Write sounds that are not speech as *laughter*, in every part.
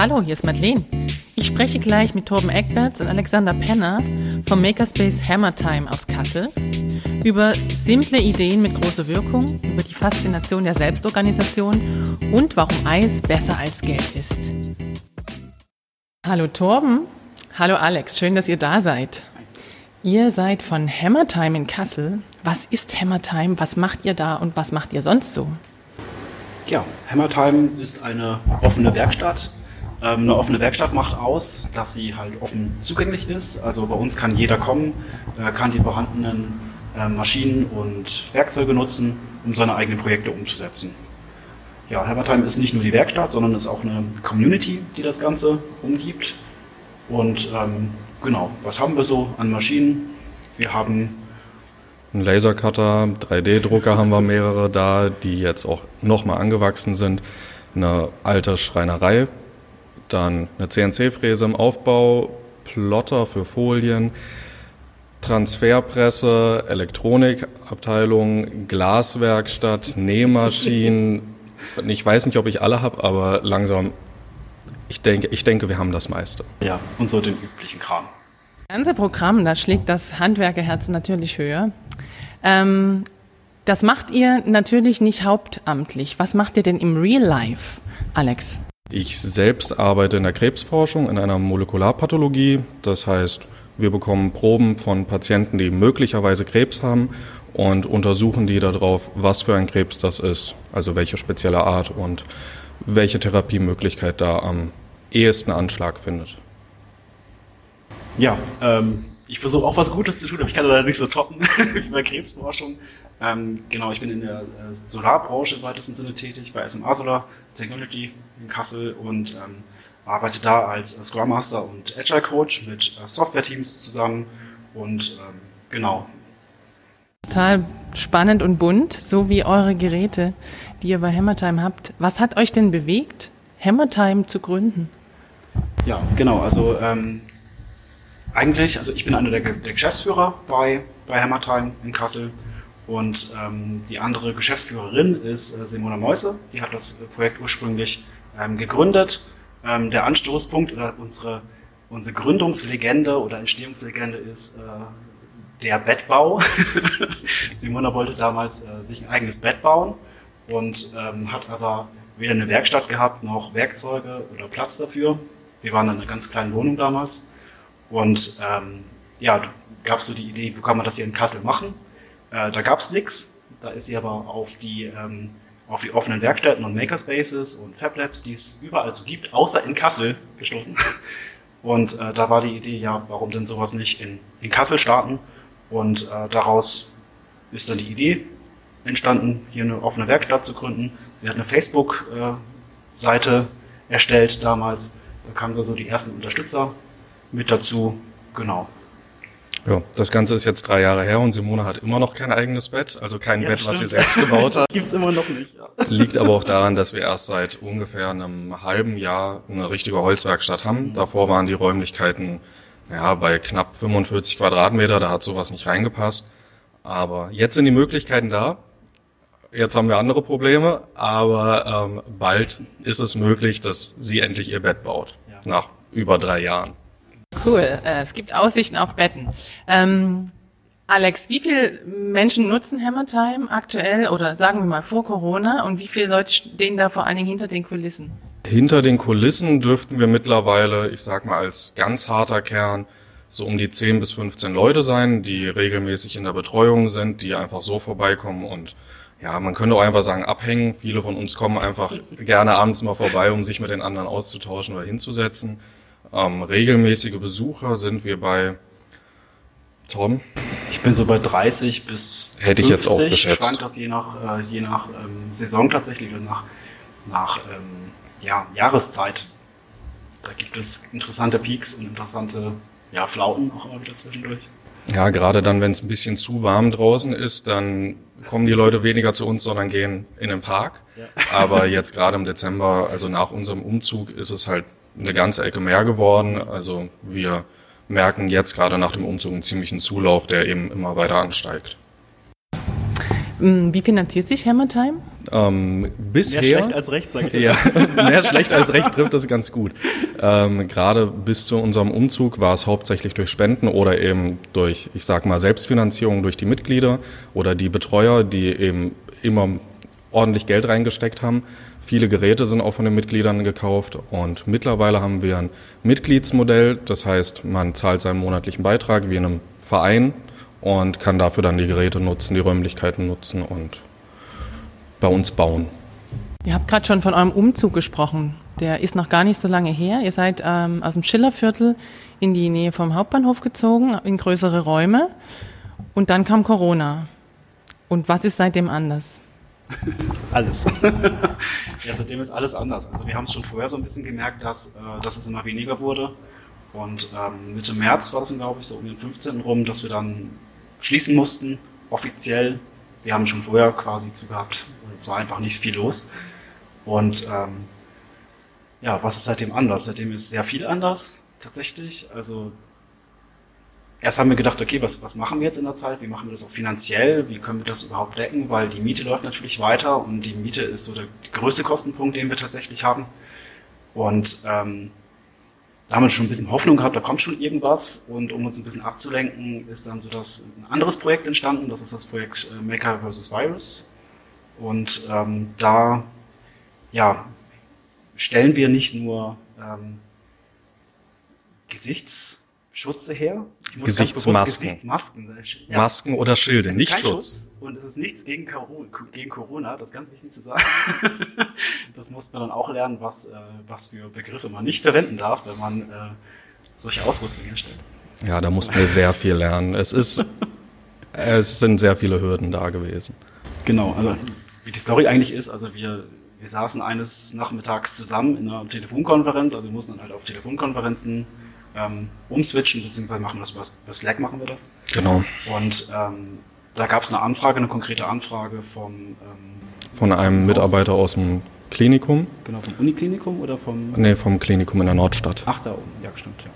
Hallo, hier ist Madeleine. Ich spreche gleich mit Torben Eckberts und Alexander Penner vom Makerspace Hammertime aus Kassel über simple Ideen mit großer Wirkung, über die Faszination der Selbstorganisation und warum Eis besser als Geld ist. Hallo Torben, hallo Alex, schön, dass ihr da seid. Ihr seid von Hammertime in Kassel. Was ist Hammertime? Was macht ihr da und was macht ihr sonst so? Ja, Hammertime ist eine offene Werkstatt. Ähm, eine offene Werkstatt macht aus, dass sie halt offen zugänglich ist. Also bei uns kann jeder kommen, äh, kann die vorhandenen äh, Maschinen und Werkzeuge nutzen, um seine eigenen Projekte umzusetzen. Ja, Hammertime ist nicht nur die Werkstatt, sondern ist auch eine Community, die das Ganze umgibt. Und ähm, genau, was haben wir so an Maschinen? Wir haben einen Lasercutter, 3D-Drucker haben wir mehrere da, die jetzt auch nochmal angewachsen sind. Eine alte Schreinerei, dann eine CNC-Fräse im Aufbau, Plotter für Folien, Transferpresse, Elektronikabteilung, Glaswerkstatt, Nähmaschinen. *laughs* ich weiß nicht, ob ich alle habe, aber langsam, ich denke, ich denke, wir haben das meiste. Ja, und so den üblichen Kram. Das ganze Programm, da schlägt das Handwerkerherz natürlich höher. Ähm, das macht ihr natürlich nicht hauptamtlich. Was macht ihr denn im Real Life, Alex? Ich selbst arbeite in der Krebsforschung in einer Molekularpathologie. Das heißt, wir bekommen Proben von Patienten, die möglicherweise Krebs haben und untersuchen die darauf, was für ein Krebs das ist, also welche spezielle Art und welche Therapiemöglichkeit da am ehesten Anschlag findet. Ja, ähm, ich versuche auch was Gutes zu tun, aber ich kann leider nicht so toppen *laughs* wie bei Krebsforschung. Ähm, genau, ich bin in der äh, Solarbranche im weitesten Sinne tätig, bei SMA Solar Technology in Kassel und ähm, arbeite da als äh, Scrum Master und Agile Coach mit äh, Software-Teams zusammen und ähm, genau. Total spannend und bunt, so wie eure Geräte, die ihr bei Hammertime habt. Was hat euch denn bewegt, Hammertime zu gründen? Ja, genau, also ähm, eigentlich, also ich bin einer der, der Geschäftsführer bei, bei Hammertime in Kassel und ähm, die andere Geschäftsführerin ist äh, Simona Meuse, die hat das Projekt ursprünglich ähm, gegründet. Ähm, der Anstoßpunkt oder unsere, unsere Gründungslegende oder Entstehungslegende ist äh, der Bettbau. *laughs* Simona wollte damals äh, sich ein eigenes Bett bauen und ähm, hat aber weder eine Werkstatt gehabt noch Werkzeuge oder Platz dafür. Wir waren in einer ganz kleinen Wohnung damals und ähm, ja, gab es so die Idee, wo kann man das hier in Kassel machen? Äh, da gab es nichts. Da ist sie aber auf die, ähm, auf die offenen Werkstätten und Makerspaces und Fab Labs, die es überall so gibt, außer in Kassel gestoßen. *laughs* Und äh, da war die Idee, ja, warum denn sowas nicht in, in Kassel starten? Und äh, daraus ist dann die Idee entstanden, hier eine offene Werkstatt zu gründen. Sie hat eine Facebook-Seite äh, erstellt damals. Da kamen so die ersten Unterstützer mit dazu. Genau. Ja, das Ganze ist jetzt drei Jahre her und Simone hat immer noch kein eigenes Bett, also kein ja, Bett, stimmt. was sie selbst gebaut hat. *laughs* Gibt's immer noch nicht. Ja. Liegt aber auch daran, dass wir erst seit ungefähr einem halben Jahr eine richtige Holzwerkstatt haben. Mhm. Davor waren die Räumlichkeiten ja bei knapp 45 Quadratmeter, da hat sowas nicht reingepasst. Aber jetzt sind die Möglichkeiten da. Jetzt haben wir andere Probleme, aber ähm, bald ist es möglich, dass sie endlich ihr Bett baut. Ja. Nach über drei Jahren. Cool. Äh, es gibt Aussichten auf Betten. Ähm, Alex, wie viele Menschen nutzen Hammertime aktuell oder sagen wir mal vor Corona und wie viele Leute stehen da vor allen Dingen hinter den Kulissen? Hinter den Kulissen dürften wir mittlerweile, ich sag mal als ganz harter Kern, so um die 10 bis 15 Leute sein, die regelmäßig in der Betreuung sind, die einfach so vorbeikommen und ja, man könnte auch einfach sagen, abhängen. Viele von uns kommen einfach *laughs* gerne abends mal vorbei, um sich mit den anderen auszutauschen oder hinzusetzen. Ähm, regelmäßige Besucher sind wir bei Tom. Ich bin so bei 30 bis Hätte 50. ich jetzt auch geschätzt. Schwankt das je nach, äh, je nach ähm, Saison tatsächlich oder nach, nach ähm, ja, Jahreszeit. Da gibt es interessante Peaks und interessante ja, Flauten auch immer wieder zwischendurch. Ja, gerade dann, wenn es ein bisschen zu warm draußen ist, dann kommen die Leute weniger zu uns, sondern gehen in den Park. Ja. Aber jetzt gerade im Dezember, also nach unserem Umzug, ist es halt eine ganze Ecke mehr geworden. Also wir merken jetzt gerade nach dem Umzug einen ziemlichen Zulauf, der eben immer weiter ansteigt. Mm, wie finanziert sich Hammertime? Ähm, bisher, *laughs* Mehr schlecht als recht, sag ich ja, mehr schlecht als recht trifft das ganz gut. Ähm, Gerade bis zu unserem Umzug war es hauptsächlich durch Spenden oder eben durch, ich sag mal, Selbstfinanzierung durch die Mitglieder oder die Betreuer, die eben immer ordentlich Geld reingesteckt haben. Viele Geräte sind auch von den Mitgliedern gekauft und mittlerweile haben wir ein Mitgliedsmodell. Das heißt, man zahlt seinen monatlichen Beitrag wie in einem Verein und kann dafür dann die Geräte nutzen, die Räumlichkeiten nutzen und bei uns bauen. Ihr habt gerade schon von eurem Umzug gesprochen. Der ist noch gar nicht so lange her. Ihr seid ähm, aus dem Schillerviertel in die Nähe vom Hauptbahnhof gezogen, in größere Räume. Und dann kam Corona. Und was ist seitdem anders? *laughs* Alles. *laughs* ja, seitdem ist alles anders. Also wir haben es schon vorher so ein bisschen gemerkt, dass, äh, dass es immer weniger wurde. Und ähm, Mitte März war das, glaube ich, so um den 15. rum, dass wir dann schließen mussten, offiziell. Wir haben schon vorher quasi zugehabt. Es war einfach nicht viel los. Und ähm, ja, was ist seitdem anders? Seitdem ist sehr viel anders, tatsächlich. Also erst haben wir gedacht, okay, was, was machen wir jetzt in der Zeit? Wie machen wir das auch finanziell? Wie können wir das überhaupt decken? Weil die Miete läuft natürlich weiter und die Miete ist so der größte Kostenpunkt, den wir tatsächlich haben. Und ähm, da haben wir schon ein bisschen Hoffnung gehabt, da kommt schon irgendwas. Und um uns ein bisschen abzulenken, ist dann so das ein anderes Projekt entstanden. Das ist das Projekt äh, Maker vs. Virus. Und ähm, da ja, stellen wir nicht nur ähm, Gesichtsschutze her. Ich muss Gesichtsmasken. Gesichtsmasken ja. Masken oder Schilde, nicht Schutz. Schutz. Und es ist nichts gegen, gegen Corona, das ist ganz wichtig zu sagen. *laughs* das muss man dann auch lernen, was, äh, was für Begriffe man nicht verwenden darf, wenn man äh, solche Ausrüstung herstellt. Ja, da mussten wir sehr viel lernen. Es ist, *laughs* es sind sehr viele Hürden da gewesen. Genau, also wie die Story eigentlich ist, also wir, wir saßen eines Nachmittags zusammen in einer Telefonkonferenz, also wir mussten dann halt auf Telefonkonferenzen ähm, umswitchen, beziehungsweise machen wir das über, über Slack machen wir das. Genau. Und ähm, da gab es eine Anfrage, eine konkrete Anfrage vom ähm, von einem Mitarbeiter aus dem Klinikum. Genau, vom Uniklinikum oder vom Nee, vom Klinikum in der Nordstadt. Ach, da oben, ja, stimmt, ja.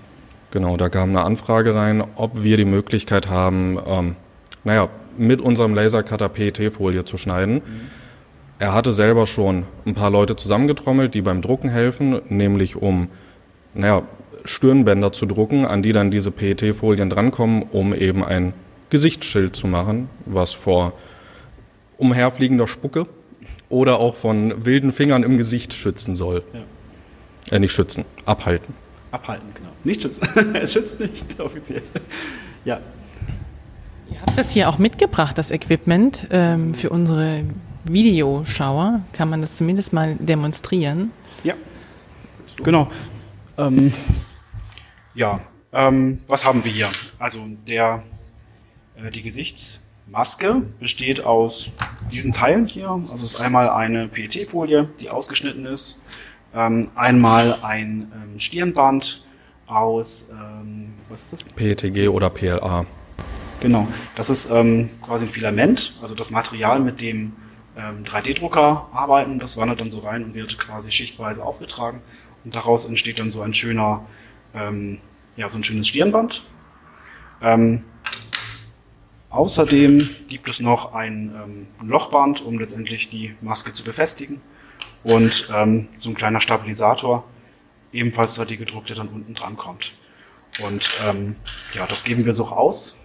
Genau, da kam eine Anfrage rein, ob wir die Möglichkeit haben, ähm, naja, mit unserem Lasercutter PET-Folie zu schneiden. Mhm. Er hatte selber schon ein paar Leute zusammengetrommelt, die beim Drucken helfen, nämlich um, naja, Stirnbänder zu drucken, an die dann diese PET-Folien drankommen, um eben ein Gesichtsschild zu machen, was vor umherfliegender Spucke oder auch von wilden Fingern im Gesicht schützen soll. Ja. Äh, nicht schützen, abhalten. Abhalten, genau. Nicht schützen. *laughs* es schützt nicht, offiziell. Ja. Ihr habt das hier auch mitgebracht, das Equipment, ähm, für unsere Videoschauer. Kann man das zumindest mal demonstrieren? Ja. Genau. Ähm, ja, ähm, was haben wir hier? Also der, äh, die Gesichtsmaske besteht aus diesen Teilen hier. Also es ist einmal eine PET-Folie, die ausgeschnitten ist, ähm, einmal ein ähm, Stirnband aus ähm, was ist das? PETG oder PLA. Genau, das ist ähm, quasi ein Filament, also das Material, mit dem ähm, 3D-Drucker arbeiten. Das wandert dann so rein und wird quasi schichtweise aufgetragen. Und daraus entsteht dann so ein schöner ähm, ja, so ein schönes Stirnband. Ähm, außerdem gibt es noch ein ähm, Lochband, um letztendlich die Maske zu befestigen. Und ähm, so ein kleiner Stabilisator, ebenfalls 3D gedruckt, der dann unten dran kommt. Und ähm, ja, das geben wir so aus.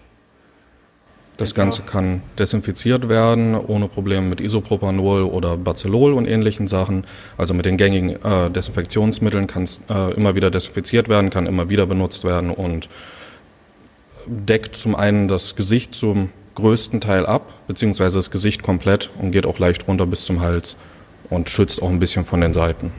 Das Ganze kann desinfiziert werden, ohne Probleme mit Isopropanol oder Bacillol und ähnlichen Sachen. Also mit den gängigen äh, Desinfektionsmitteln kann es äh, immer wieder desinfiziert werden, kann immer wieder benutzt werden und deckt zum einen das Gesicht zum größten Teil ab, beziehungsweise das Gesicht komplett und geht auch leicht runter bis zum Hals und schützt auch ein bisschen von den Seiten.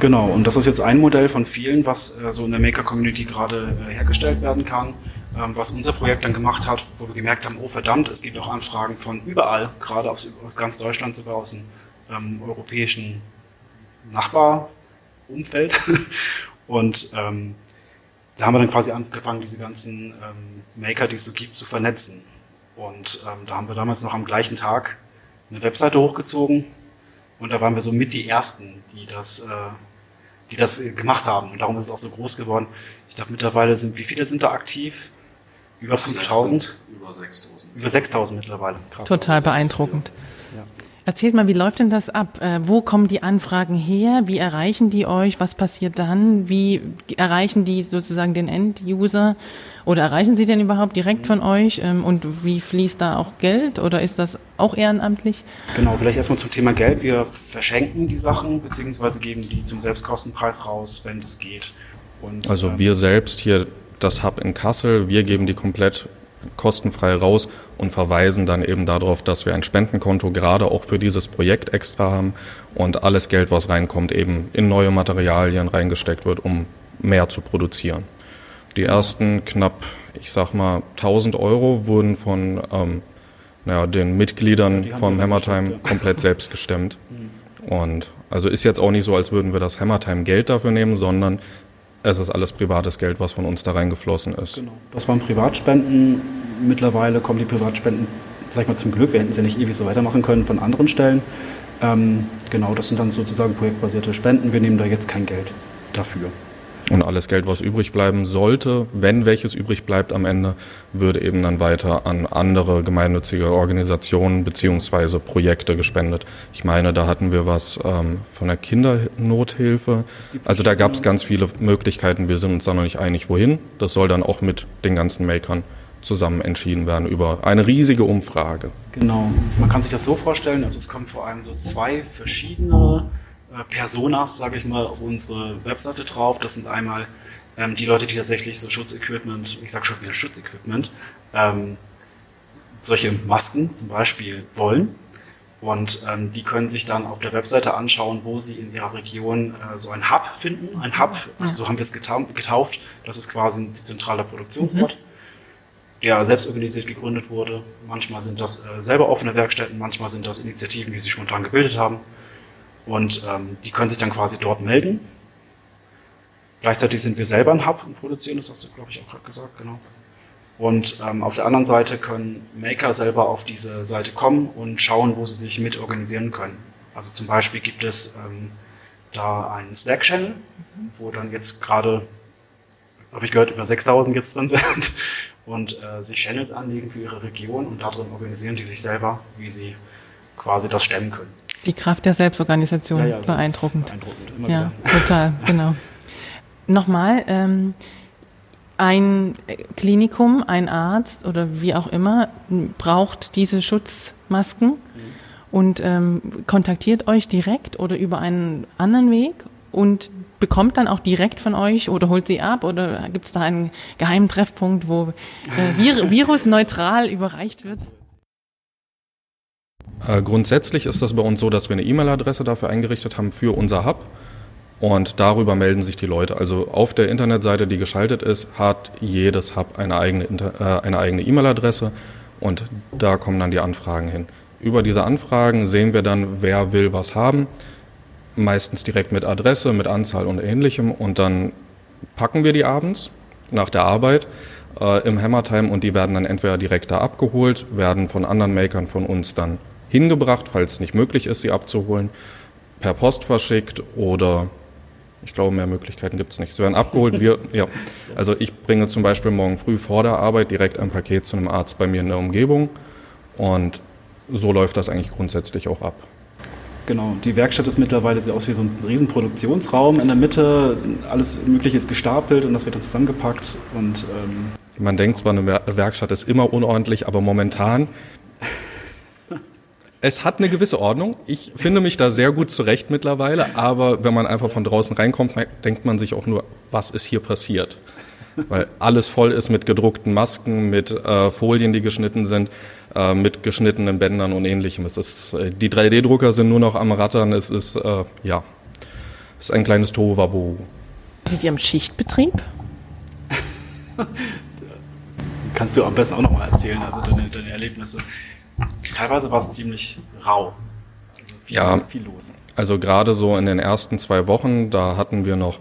Genau, und das ist jetzt ein Modell von vielen, was äh, so in der Maker-Community gerade äh, hergestellt werden kann. Ähm, was unser Projekt dann gemacht hat, wo wir gemerkt haben, oh verdammt, es gibt auch Anfragen von überall, gerade aus, aus ganz Deutschland, sogar aus dem ähm, europäischen Nachbarumfeld. *laughs* Und ähm, da haben wir dann quasi angefangen, diese ganzen ähm, Maker, die es so gibt, zu vernetzen. Und ähm, da haben wir damals noch am gleichen Tag eine Webseite hochgezogen und da waren wir so mit die Ersten, die das, äh, die das gemacht haben. Und darum ist es auch so groß geworden. Ich glaube, mittlerweile sind, wie viele sind da aktiv? Über 5000? Über 6000. Über 6000 mittlerweile. Krass. Total beeindruckend. Ja. Erzählt mal, wie läuft denn das ab? Äh, wo kommen die Anfragen her? Wie erreichen die euch? Was passiert dann? Wie erreichen die sozusagen den End-User? Oder erreichen sie denn überhaupt direkt von euch? Ähm, und wie fließt da auch Geld? Oder ist das auch ehrenamtlich? Genau, vielleicht erstmal zum Thema Geld. Wir verschenken die Sachen, beziehungsweise geben die zum Selbstkostenpreis raus, wenn es geht. Und, also ähm, wir selbst hier, das Hub in Kassel, wir geben die komplett kostenfrei raus und verweisen dann eben darauf, dass wir ein Spendenkonto gerade auch für dieses Projekt extra haben und alles Geld, was reinkommt, eben in neue Materialien reingesteckt wird, um mehr zu produzieren. Die ersten knapp, ich sag mal, 1000 Euro wurden von ähm, naja, den Mitgliedern vom Hammertime komplett *laughs* selbst gestemmt. Mhm. Und also ist jetzt auch nicht so, als würden wir das Hammertime Geld dafür nehmen, sondern es ist alles privates Geld, was von uns da reingeflossen ist. Genau. Das waren Privatspenden. Mittlerweile kommen die Privatspenden, sag ich mal, zum Glück. Wir hätten ja nicht ewig so weitermachen können von anderen Stellen. Ähm, genau, das sind dann sozusagen projektbasierte Spenden. Wir nehmen da jetzt kein Geld dafür. Und alles Geld, was übrig bleiben sollte, wenn welches übrig bleibt am Ende, würde eben dann weiter an andere gemeinnützige Organisationen beziehungsweise Projekte gespendet. Ich meine, da hatten wir was ähm, von der Kindernothilfe. Also da gab es ganz viele Möglichkeiten. Wir sind uns da noch nicht einig, wohin. Das soll dann auch mit den ganzen Makern zusammen entschieden werden über eine riesige Umfrage. Genau. Man kann sich das so vorstellen, also es kommen vor allem so zwei verschiedene Personas, sage ich mal, auf unsere Webseite drauf. Das sind einmal ähm, die Leute, die tatsächlich so Schutzequipment, ich sage schon wieder Schutzequipment, ähm, solche Masken zum Beispiel wollen. Und ähm, die können sich dann auf der Webseite anschauen, wo sie in ihrer Region äh, so ein Hub finden. Ein Hub, ja. so haben wir es getauft. Das ist quasi ein zentraler Produktionsort, mhm. der selbst organisiert gegründet wurde. Manchmal sind das äh, selber offene Werkstätten, manchmal sind das Initiativen, die sich spontan gebildet haben. Und ähm, die können sich dann quasi dort melden. Gleichzeitig sind wir selber ein Hub und produzieren, das hast du, glaube ich, auch gerade gesagt, genau. Und ähm, auf der anderen Seite können Maker selber auf diese Seite kommen und schauen, wo sie sich mit organisieren können. Also zum Beispiel gibt es ähm, da einen Slack-Channel, wo dann jetzt gerade, habe ich gehört, über 6000 jetzt drin sind *laughs* und äh, sich Channels anlegen für ihre Region und darin organisieren die sich selber, wie sie quasi das stemmen können. Die Kraft der Selbstorganisation, ja, ja, beeindruckend. beeindruckend ja, wieder. total, *laughs* genau. Nochmal, ähm, ein Klinikum, ein Arzt oder wie auch immer braucht diese Schutzmasken mhm. und ähm, kontaktiert euch direkt oder über einen anderen Weg und bekommt dann auch direkt von euch oder holt sie ab oder gibt es da einen geheimen Treffpunkt, wo äh, vir *laughs* virusneutral überreicht wird? Äh, grundsätzlich ist das bei uns so, dass wir eine E-Mail-Adresse dafür eingerichtet haben für unser Hub. Und darüber melden sich die Leute. Also auf der Internetseite, die geschaltet ist, hat jedes Hub eine eigene äh, eine eigene E-Mail-Adresse und da kommen dann die Anfragen hin. Über diese Anfragen sehen wir dann, wer will was haben. Meistens direkt mit Adresse, mit Anzahl und ähnlichem. Und dann packen wir die abends nach der Arbeit äh, im Hammertime und die werden dann entweder direkt da abgeholt, werden von anderen Makern von uns dann hingebracht, falls es nicht möglich ist, sie abzuholen, per Post verschickt oder ich glaube, mehr Möglichkeiten gibt es nicht. Sie werden abgeholt. Wir, *laughs* ja. Also ich bringe zum Beispiel morgen früh vor der Arbeit direkt ein Paket zu einem Arzt bei mir in der Umgebung und so läuft das eigentlich grundsätzlich auch ab. Genau, die Werkstatt ist mittlerweile sieht aus wie so ein riesen Produktionsraum in der Mitte. Alles Mögliche ist gestapelt und das wird dann zusammengepackt. Und, ähm, Man denkt zwar, eine Werkstatt ist immer unordentlich, aber momentan es hat eine gewisse Ordnung. Ich finde mich da sehr gut zurecht mittlerweile, aber wenn man einfach von draußen reinkommt, denkt man sich auch nur, was ist hier passiert? Weil alles voll ist mit gedruckten Masken, mit äh, Folien, die geschnitten sind, äh, mit geschnittenen Bändern und ähnlichem. Es ist, äh, die 3D-Drucker sind nur noch am Rattern. Es ist, äh, ja, es ist ein kleines Tohuwabohu. Seid ihr im Schichtbetrieb? Kannst du am besten auch noch mal erzählen, also deine, deine Erlebnisse. Teilweise war es ziemlich rau. Also viel, ja, viel los. Also gerade so in den ersten zwei Wochen, da hatten wir noch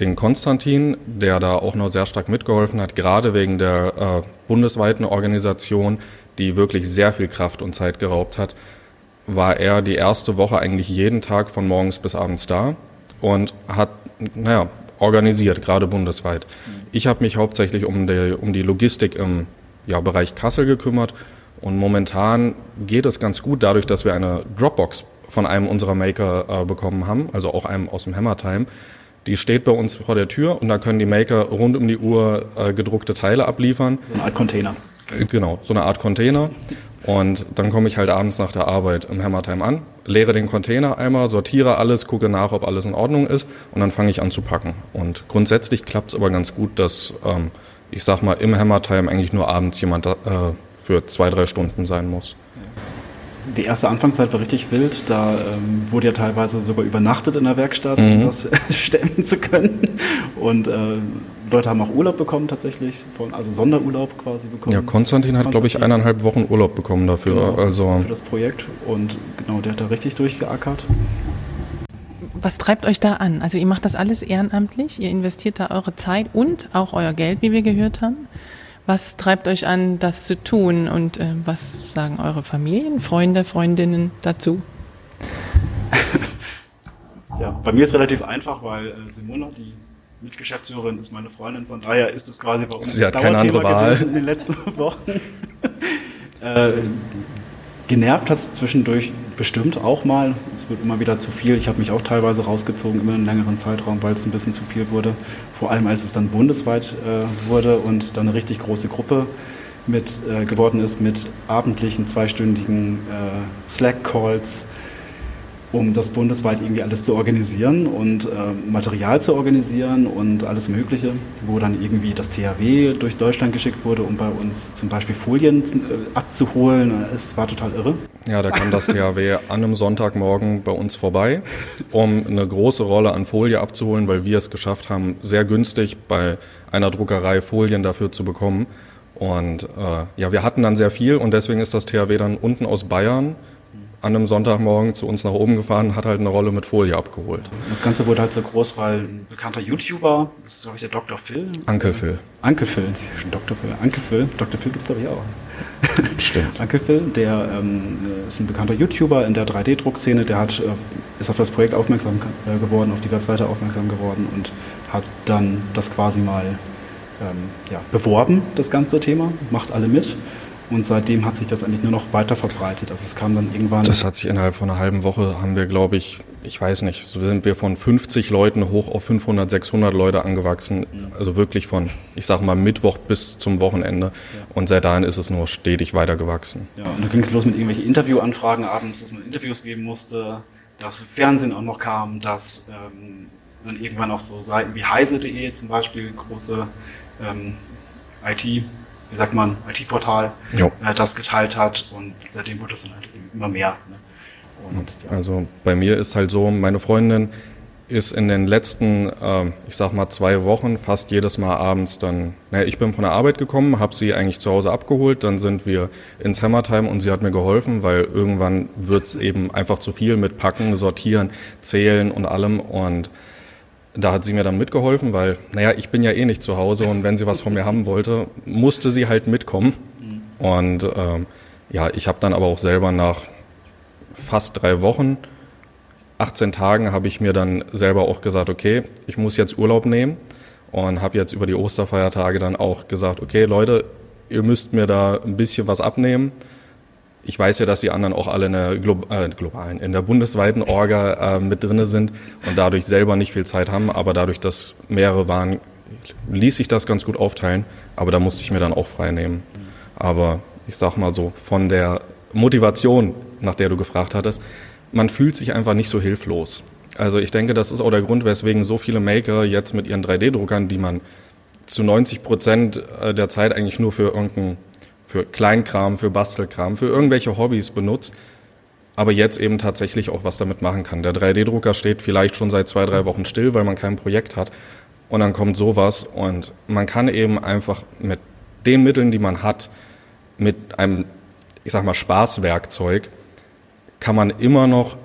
den Konstantin, der da auch noch sehr stark mitgeholfen hat, gerade wegen der äh, bundesweiten Organisation, die wirklich sehr viel Kraft und Zeit geraubt hat, war er die erste Woche eigentlich jeden Tag von morgens bis abends da und hat, naja, organisiert, gerade bundesweit. Ich habe mich hauptsächlich um die, um die Logistik im ja, Bereich Kassel gekümmert Und momentan geht es ganz gut, dadurch, dass wir eine Dropbox von einem unserer Maker äh, bekommen haben, also auch einem aus dem Hammer Time. Die steht bei uns vor der Tür und da können die Maker rund um die Uhr äh, gedruckte Teile abliefern. So eine Art Container. Äh, genau, so eine Art Container. Und dann komme ich halt abends nach der Arbeit im Hammertime an, leere den Container einmal, sortiere alles, gucke nach, ob alles in Ordnung ist und dann fange ich an zu packen. Und grundsätzlich klappt es aber ganz gut, dass ähm, ich sag mal im Hammertime eigentlich nur abends jemand äh, für zwei, drei Stunden sein muss. Die erste Anfangszeit war richtig wild. Da ähm, wurde ja teilweise sogar übernachtet in der Werkstatt, um Mhm. das *laughs* stemmen zu können. Und äh, Leute haben auch Urlaub bekommen tatsächlich, von, also Sonderurlaub quasi bekommen. Ja, Konstantin hat, glaube ich, eineinhalb Wochen Urlaub bekommen dafür. Genau, Also für das Projekt. Und genau, der hat da richtig durchgeackert. Was treibt euch da an? Also ihr macht das alles ehrenamtlich, ihr investiert da eure Zeit und auch euer Geld, wie wir gehört haben. Was treibt euch an, das zu tun und äh, was sagen eure Familien, Freunde, Freundinnen dazu? *laughs* Ja, bei mir ist relativ einfach, weil äh, Simona, die Mitgeschäftsführerin, ist meine Freundin. Von daher ist es quasi bei uns Sie hat keine andere Wahl. gewesen in den letzten *laughs* Wochen. äh, genervt hat es zwischendurch bestimmt auch mal. Es wird immer wieder zu viel. Ich habe mich auch teilweise rausgezogen, immer einen längeren Zeitraum, weil es ein bisschen zu viel wurde. Vor allem, als es dann bundesweit äh, wurde und dann eine richtig große Gruppe mit äh, geworden ist mit abendlichen, zweistündigen äh, Slack-Calls, um das bundesweit irgendwie alles zu organisieren und äh, Material zu organisieren und alles Mögliche, wo dann irgendwie das THW durch Deutschland geschickt wurde, um bei uns zum Beispiel Folien äh, abzuholen. Es war total irre. Ja, da kam das *laughs* THW an einem Sonntagmorgen bei uns vorbei, um eine große Rolle an Folie abzuholen, weil wir es geschafft haben, sehr günstig bei einer Druckerei Folien dafür zu bekommen. Und äh, ja, wir hatten dann sehr viel und deswegen ist das THW dann unten aus Bayern an einem Sonntagmorgen zu uns nach oben gefahren, hat halt eine Rolle mit Folie abgeholt. Das Ganze wurde halt so groß, weil ein bekannter YouTuber, das ist glaube ich der Dr. Phil. Uncle Phil. Uncle Phil, das ist ja schon Dr. Phil. Uncle Phil, Dr. Phil gibt's glaube ich auch. Stimmt. *laughs* Uncle Phil, der ähm, ist ein bekannter YouTuber in der 3D-Druckszene, der hat, äh, ist auf das Projekt aufmerksam äh, geworden, auf die Webseite aufmerksam geworden und hat dann das quasi mal ähm, ja, beworben, das ganze Thema, macht alle mit. Und seitdem hat sich das eigentlich nur noch weiter verbreitet. Also es kam dann irgendwann. Das hat sich innerhalb von einer halben Woche, haben wir, glaube ich, ich weiß nicht, so sind wir von 50 Leuten hoch auf 500, 600 Leute angewachsen. Also wirklich von, ich sage mal, Mittwoch bis zum Wochenende. Und seit dahin ist es nur stetig weiter gewachsen. Ja, und dann ging es los mit irgendwelchen Interviewanfragen abends, dass man Interviews geben musste, dass Fernsehen auch noch kam, dass ähm, dann irgendwann auch so Seiten wie heise.de zum Beispiel, große ähm, IT, wie sagt man, IT-Portal, äh, das geteilt hat und seitdem wurde es dann halt immer mehr. Ne? Und ja, Also bei mir ist halt so, meine Freundin ist in den letzten, ähm, ich sag mal, zwei Wochen fast jedes Mal abends dann, naja, ich bin von der Arbeit gekommen, habe sie eigentlich zu Hause abgeholt, dann sind wir ins Hammertime und sie hat mir geholfen, weil irgendwann wird's eben einfach zu viel mit Packen, Sortieren, Zählen und allem und da hat sie mir dann mitgeholfen, weil, naja, ich bin ja eh nicht zu Hause und wenn sie was von mir haben wollte, musste sie halt mitkommen. Und ähm, ja, ich habe dann aber auch selber nach fast drei Wochen, 18 Tagen, habe ich mir dann selber auch gesagt, okay, ich muss jetzt Urlaub nehmen und habe jetzt über die Osterfeiertage dann auch gesagt, okay, Leute, ihr müsst mir da ein bisschen was abnehmen. Ich weiß ja, dass die anderen auch alle in der Glo äh, globalen, in der bundesweiten Orga äh, mit drinne sind und dadurch selber nicht viel Zeit haben, aber dadurch, dass mehrere waren, ließ sich das ganz gut aufteilen, aber da musste ich mir dann auch frei nehmen. Aber ich sag mal so, von der Motivation, nach der du gefragt hattest, man fühlt sich einfach nicht so hilflos. Also ich denke, das ist auch der Grund, weswegen so viele Maker jetzt mit ihren 3D-Druckern, die man zu 90 Prozent der Zeit eigentlich nur für irgendein, für Kleinkram, für Bastelkram, für irgendwelche Hobbys benutzt, aber jetzt eben tatsächlich auch was damit machen kann. Der 3D-Drucker steht vielleicht schon seit zwei, drei Wochen still, weil man kein Projekt hat. Und dann kommt sowas und man kann eben einfach mit den Mitteln, die man hat, mit einem, ich sag mal, Spaßwerkzeug, kann man immer noch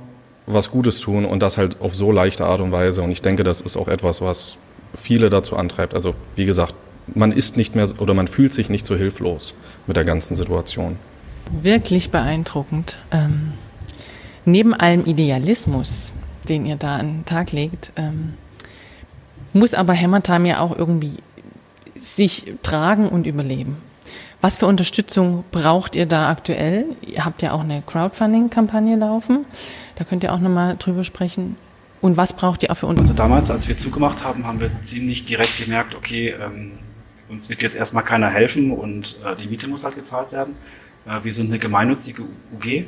was Gutes tun und das halt auf so leichte Art und Weise. Und ich denke, das ist auch etwas, was viele dazu antreibt. Also, wie gesagt, man ist nicht mehr oder man fühlt sich nicht so hilflos mit der ganzen Situation. Wirklich beeindruckend. Ähm, neben allem Idealismus, den ihr da an den Tag legt, ähm, muss aber Hammertime ja auch irgendwie sich tragen und überleben. Was für Unterstützung braucht ihr da aktuell? Ihr habt ja auch eine Crowdfunding-Kampagne laufen. Da könnt ihr auch nochmal drüber sprechen. Und was braucht ihr auch für Unterstützung? Also damals, als wir zugemacht haben, haben wir ziemlich direkt gemerkt, okay, ähm, uns wird jetzt erstmal keiner helfen und äh, die Miete muss halt gezahlt werden. Äh, wir sind eine gemeinnützige UG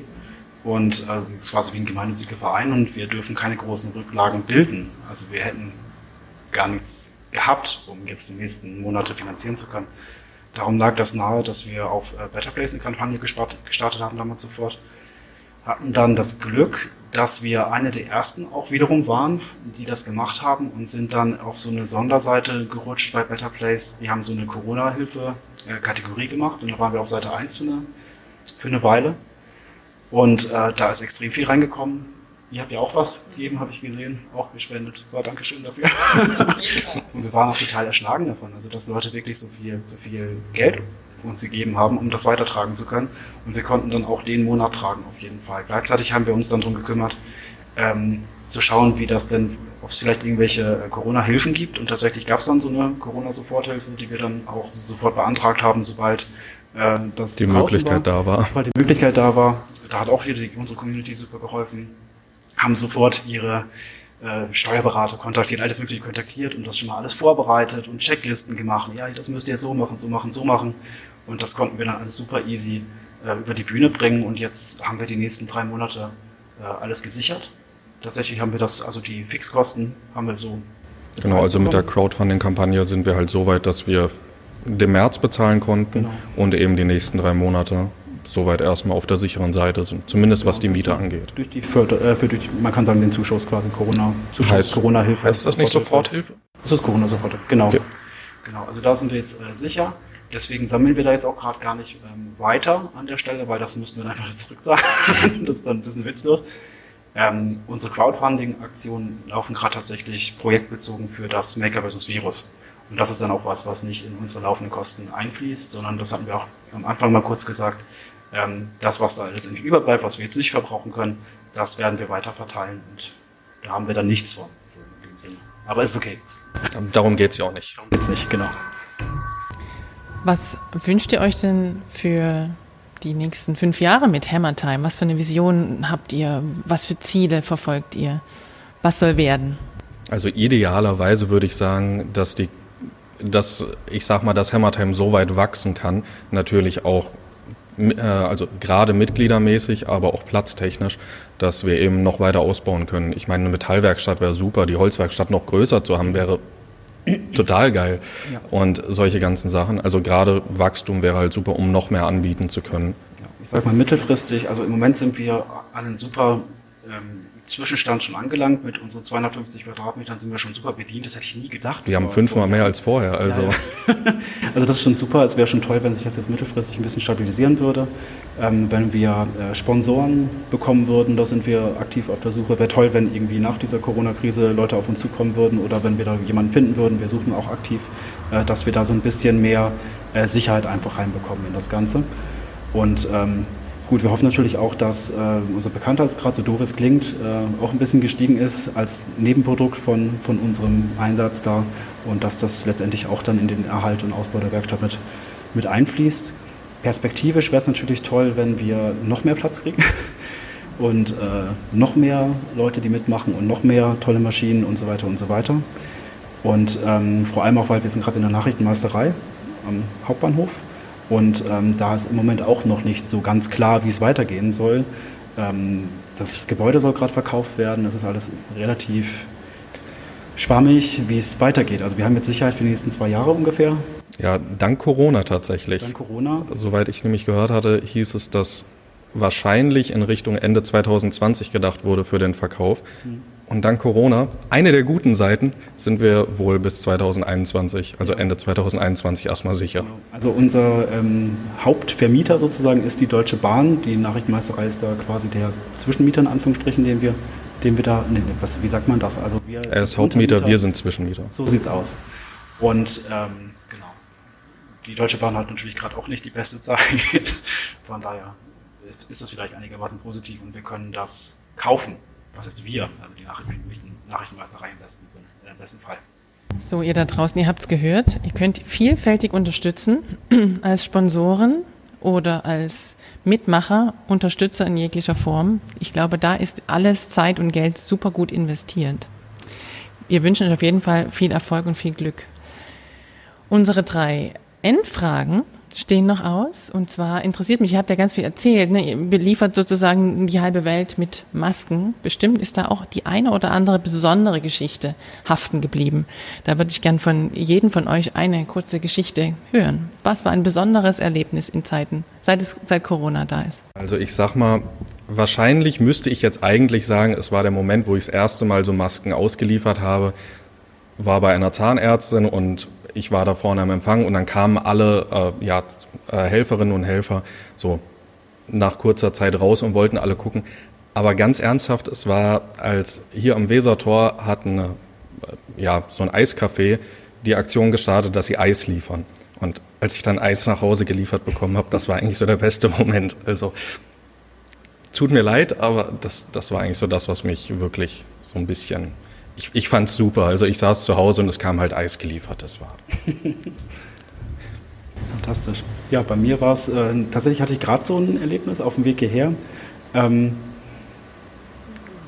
und äh, so wie ein gemeinnütziger Verein und wir dürfen keine großen Rücklagen bilden. Also wir hätten gar nichts gehabt, um jetzt die nächsten Monate finanzieren zu können. Darum lag das nahe, dass wir auf äh, Better Place eine Kampagne gestartet haben damals sofort. Hatten dann das Glück, dass wir eine der ersten auch wiederum waren, die das gemacht haben und sind dann auf so eine Sonderseite gerutscht bei Better Place. Die haben so eine Corona-Hilfe-Kategorie gemacht und da waren wir auf Seite 1 für eine, für eine Weile. Und äh, da ist extrem viel reingekommen. Ihr habt ja auch was gegeben, habe ich gesehen, auch gespendet. War Dankeschön dafür. und *laughs* wir waren auch total erschlagen davon, also dass Leute wirklich so viel, so viel Geld uns gegeben haben, um das weitertragen zu können. Und wir konnten dann auch den Monat tragen, auf jeden Fall. Gleichzeitig haben wir uns dann darum gekümmert, ähm, zu schauen, wie das denn, ob es vielleicht irgendwelche äh, Corona-Hilfen gibt. Und tatsächlich gab es dann so eine Corona-Soforthilfe, die wir dann auch sofort beantragt haben, sobald äh, das die Möglichkeit war, da war. Sobald die Möglichkeit da war. Da hat auch wieder die, unsere Community super geholfen haben sofort ihre äh, Steuerberater kontaktiert, alle mögliche kontaktiert und das schon mal alles vorbereitet und Checklisten gemacht. Ja, das müsst ihr so machen, so machen, so machen. Und das konnten wir dann alles super easy äh, über die Bühne bringen und jetzt haben wir die nächsten drei Monate äh, alles gesichert. Tatsächlich haben wir das, also die Fixkosten haben wir so. Genau, also mit der Crowdfunding-Kampagne sind wir halt so weit, dass wir den März bezahlen konnten genau. und eben die nächsten drei Monate soweit erstmal auf der sicheren Seite sind, zumindest was die Miete angeht. Durch die Förder, äh, für durch, man kann sagen, den Zuschuss quasi Corona, Zuschuss heißt, Corona-Hilfe. Heißt das nicht Soforthilfe? Das ist Corona-Soforthilfe, genau. Okay. Genau, also da sind wir jetzt äh, sicher. Deswegen sammeln wir da jetzt auch gerade gar nicht ähm, weiter an der Stelle, weil das müssten wir einfach *laughs* zurück sagen. das ist dann ein bisschen witzlos. Ähm, unsere Crowdfunding-Aktionen laufen gerade tatsächlich projektbezogen für das Maker vs. Virus. Und das ist dann auch was, was nicht in unsere laufenden Kosten einfließt, sondern das hatten wir auch am Anfang mal kurz gesagt, ähm, das, was da letztendlich überbleibt, was wir jetzt nicht verbrauchen können, das werden wir weiter verteilen und da haben wir dann nichts von, so in dem Sinne. Aber ist okay. Darum geht's ja auch nicht. Darum geht's nicht, genau. Was wünscht ihr euch denn für die nächsten fünf Jahre mit Hammer Time? Was für eine Vision habt ihr? Was für Ziele verfolgt ihr? Was soll werden? Also idealerweise würde ich sagen, dass die, dass ich sag mal, dass Hammer Time so weit wachsen kann, natürlich auch äh, also gerade mitgliedermäßig, aber auch platztechnisch, dass wir eben noch weiter ausbauen können. Ich meine, eine Metallwerkstatt wäre super, die Holzwerkstatt noch größer zu haben, wäre total geil. Ja. Und solche ganzen Sachen. Also gerade Wachstum wäre halt super, um noch mehr anbieten zu können. Ja, ich sag mal mittelfristig, also im Moment sind wir an einem super ähm, Zwischenstand schon angelangt. Mit unseren 250 Quadratmetern sind wir schon super bedient. Das hätte ich nie gedacht. Wir haben fünfmal mehr als vorher. Also. Ja, ja. *laughs* also das ist schon super. Es wäre schon toll, wenn sich das jetzt mittelfristig ein bisschen stabilisieren würde. Ähm, wenn wir äh, Sponsoren bekommen würden, da sind wir aktiv auf der Suche. Wäre toll, wenn irgendwie nach dieser Corona-Krise Leute auf uns zukommen würden oder wenn wir da jemanden finden würden. Wir suchen auch aktiv, äh, dass wir da so ein bisschen mehr äh, Sicherheit einfach reinbekommen in das Ganze. Und ähm, Gut, wir hoffen natürlich auch, dass äh, unser Bekanntheitsgrad, so doof es klingt, äh, auch ein bisschen gestiegen ist als Nebenprodukt von, von unserem Einsatz da und dass das letztendlich auch dann in den Erhalt und Ausbau der Werkstatt mit, mit einfließt. Perspektivisch wäre es natürlich toll, wenn wir noch mehr Platz kriegen *laughs* und äh, noch mehr Leute, die mitmachen und noch mehr tolle Maschinen und so weiter und so weiter. Und ähm, vor allem auch, weil wir sind gerade in der Nachrichtenmeisterei am Hauptbahnhof und ähm, da ist im Moment auch noch nicht so ganz klar, wie es weitergehen soll. Ähm, das Gebäude soll gerade verkauft werden. Es ist alles relativ schwammig, wie es weitergeht. Also wir haben mit Sicherheit für die nächsten zwei Jahre ungefähr. Ja, dank Corona tatsächlich. Dank Corona. Soweit ich nämlich gehört hatte, hieß es, dass wahrscheinlich in Richtung Ende 2020 gedacht wurde für den Verkauf. Mhm. Und dank Corona, eine der guten Seiten, sind wir wohl bis 2021, also Ende 2021 erstmal sicher. Genau. Also unser ähm, Hauptvermieter sozusagen ist die Deutsche Bahn. Die Nachrichtenmeisterei ist da quasi der Zwischenmieter in Anführungsstrichen, den wir, den wir da, nee, was, wie sagt man das? Also wir er ist Hauptmieter, wir sind Zwischenmieter. So sieht's aus. Und ähm, genau, die Deutsche Bahn hat natürlich gerade auch nicht die beste *laughs* Zeit. Von daher ist das vielleicht einigermaßen positiv und wir können das kaufen was heißt wir, also die Nachrichten, Nachrichtenmeisterei im besten, Sinn, äh, im besten Fall. So, ihr da draußen, ihr habt es gehört. Ihr könnt vielfältig unterstützen *clears throat* als Sponsoren oder als Mitmacher, Unterstützer in jeglicher Form. Ich glaube, da ist alles Zeit und Geld super gut investiert. Wir wünschen euch auf jeden Fall viel Erfolg und viel Glück. Unsere drei Endfragen stehen noch aus. Und zwar interessiert mich, ihr habt ja ganz viel erzählt, ne? ihr beliefert sozusagen die halbe Welt mit Masken. Bestimmt ist da auch die eine oder andere besondere Geschichte haften geblieben. Da würde ich gern von jedem von euch eine kurze Geschichte hören. Was war ein besonderes Erlebnis in Zeiten, seit es seit Corona da ist? Also ich sag mal, wahrscheinlich müsste ich jetzt eigentlich sagen, es war der Moment, wo ich das erste Mal so Masken ausgeliefert habe, war bei einer Zahnärztin und ich war da vorne am Empfang und dann kamen alle äh, ja, äh, Helferinnen und Helfer so nach kurzer Zeit raus und wollten alle gucken. Aber ganz ernsthaft, es war, als hier am Wesertor hatten äh, ja, so ein Eiscafé die Aktion gestartet, dass sie Eis liefern. Und als ich dann Eis nach Hause geliefert bekommen habe, das war eigentlich so der beste Moment. Also tut mir leid, aber das, das war eigentlich so das, was mich wirklich so ein bisschen ich, ich fand es super. Also ich saß zu Hause und es kam halt Eis geliefert. Das war. *laughs* Fantastisch. Ja, bei mir war es, äh, tatsächlich hatte ich gerade so ein Erlebnis auf dem Weg hierher. Ähm,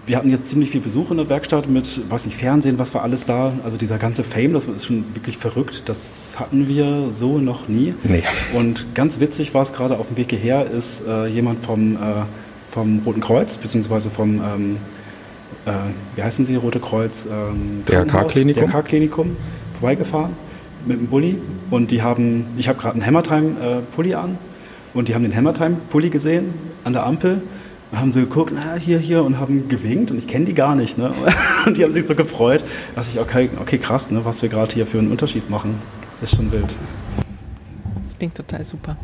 wir hatten jetzt ziemlich viel Besuch in der Werkstatt mit, weiß nicht, Fernsehen, was war alles da. Also dieser ganze Fame, das ist schon wirklich verrückt. Das hatten wir so noch nie. Nee. Und ganz witzig war es gerade auf dem Weg hierher, ist äh, jemand vom, äh, vom Roten Kreuz, beziehungsweise vom ähm, äh, wie heißen sie, Rote Kreuz? Ähm, DRK-Klinikum. DRK-Klinikum vorbeigefahren mit dem Bulli und die haben, ich habe gerade einen Hammertime-Pulli an und die haben den Hammertime-Pulli gesehen an der Ampel und haben so geguckt, na, hier, hier und haben gewinkt und ich kenne die gar nicht. Ne? *laughs* Und die haben sich so gefreut, dass ich, okay, okay krass, ne, was wir gerade hier für einen Unterschied machen. ist schon wild. Das klingt total super.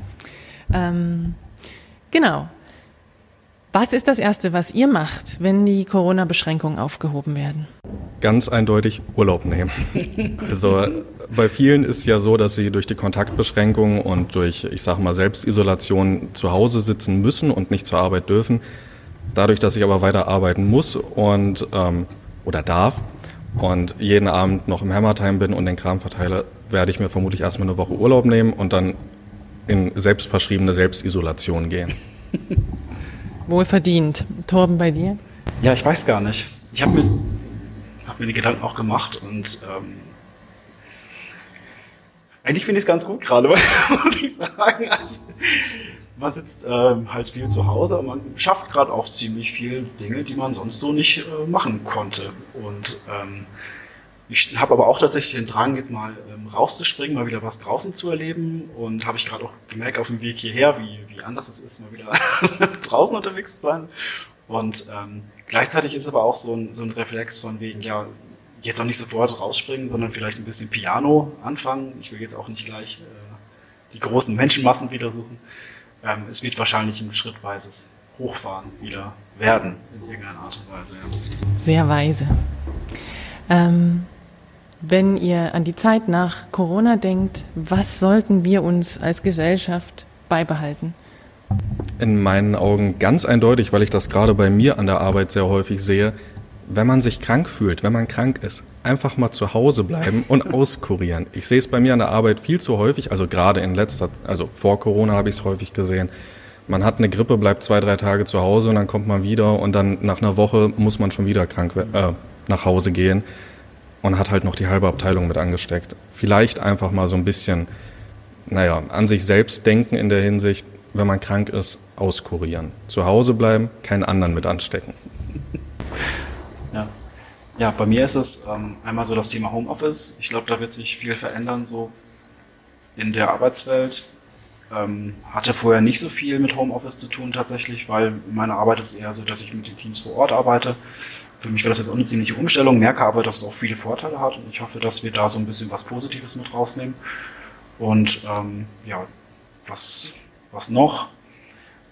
Ähm, genau. Was ist das Erste, was ihr macht, wenn die Corona-Beschränkungen aufgehoben werden? Ganz eindeutig Urlaub nehmen. *laughs* Also bei vielen ist ja so, dass sie durch die Kontaktbeschränkungen und durch, ich sage mal, Selbstisolation zu Hause sitzen müssen und nicht zur Arbeit dürfen. Dadurch, dass ich aber weiter arbeiten muss und ähm, oder darf und jeden Abend noch im Hammertime bin und den Kram verteile, werde ich mir vermutlich erstmal eine Woche Urlaub nehmen und dann in selbstverschriebene Selbstisolation gehen. *laughs* Wohlverdient. Torben, bei dir? Ja, ich weiß gar nicht. Ich habe mir, hab mir die Gedanken auch gemacht und ähm, eigentlich finde ich es ganz gut gerade, *laughs* muss ich sagen. Also, man sitzt ähm, halt viel zu Hause, aber man schafft gerade auch ziemlich viel Dinge, die man sonst so nicht äh, machen konnte. Und ähm, ich habe aber auch tatsächlich den Drang, jetzt mal ähm, rauszuspringen, mal wieder was draußen zu erleben. Und habe ich gerade auch gemerkt auf dem Weg hierher, wie, wie anders es ist, mal wieder *laughs* draußen unterwegs zu sein. Und ähm, gleichzeitig ist aber auch so ein, so ein Reflex von wegen, ja, jetzt auch nicht sofort rausspringen, sondern vielleicht ein bisschen Piano anfangen. Ich will jetzt auch nicht gleich äh, die großen Menschenmassen wieder suchen. Ähm, es wird wahrscheinlich ein schrittweises Hochfahren wieder werden, in irgendeiner Art und Weise. Ja. Sehr weise. Ähm, wenn ihr an die Zeit nach Corona denkt, was sollten wir uns als Gesellschaft beibehalten? In meinen Augen ganz eindeutig, weil ich das gerade bei mir an der Arbeit sehr häufig sehe, wenn man sich krank fühlt, wenn man krank ist, einfach mal zu Hause bleiben und *laughs* auskurieren. Ich sehe es bei mir an der Arbeit viel zu häufig, also gerade in letzter, also vor Corona habe ich es häufig gesehen. Man hat eine Grippe, bleibt zwei, drei Tage zu Hause und dann kommt man wieder und dann nach einer Woche muss man schon wieder krank äh, nach Hause gehen und hat halt noch die halbe Abteilung mit angesteckt. Vielleicht einfach mal so ein bisschen, naja, an sich selbst denken in der Hinsicht, wenn man krank ist, auskurieren. Zu Hause bleiben, keinen anderen mit anstecken. Ja, ja bei mir ist es ähm, einmal so das Thema Homeoffice. Ich glaube, da wird sich viel verändern, so in der Arbeitswelt. Ähm, hatte vorher nicht so viel mit Homeoffice zu tun tatsächlich, weil meine Arbeit ist eher so, dass ich mit den Teams vor Ort arbeite für mich war das jetzt auch eine ziemliche Umstellung, merke aber, dass es auch viele Vorteile hat und ich hoffe, dass wir da so ein bisschen was Positives mit rausnehmen. Und ähm, ja, was, was noch?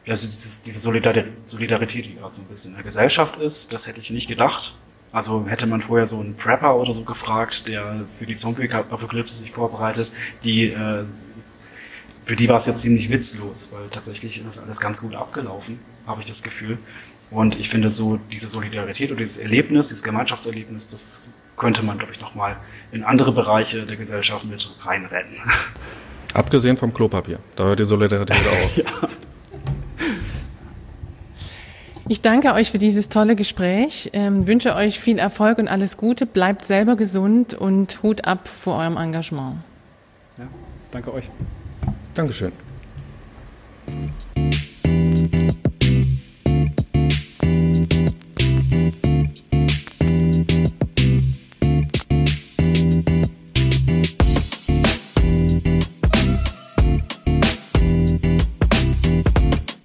Also dieses, diese Solidarität, die gerade so ein bisschen in der Gesellschaft ist, das hätte ich nicht gedacht. Also hätte man vorher so einen Prepper oder so gefragt, der für die Zombie-Apokalypse sich vorbereitet, die äh, für die war es jetzt ziemlich witzlos, weil tatsächlich ist das alles ganz gut abgelaufen, habe ich das Gefühl. Und ich finde so diese Solidarität oder dieses Erlebnis, dieses Gemeinschaftserlebnis, das könnte man, glaube ich, nochmal in andere Bereiche der Gesellschaft mit reinrennen. *laughs* Abgesehen vom Klopapier. Da hört die Solidarität *laughs* auf. ja. Ich danke euch für dieses tolle Gespräch, ähm, wünsche euch viel Erfolg und alles Gute, bleibt selber gesund und Hut ab vor eurem Engagement. Ja, danke euch. Dankeschön.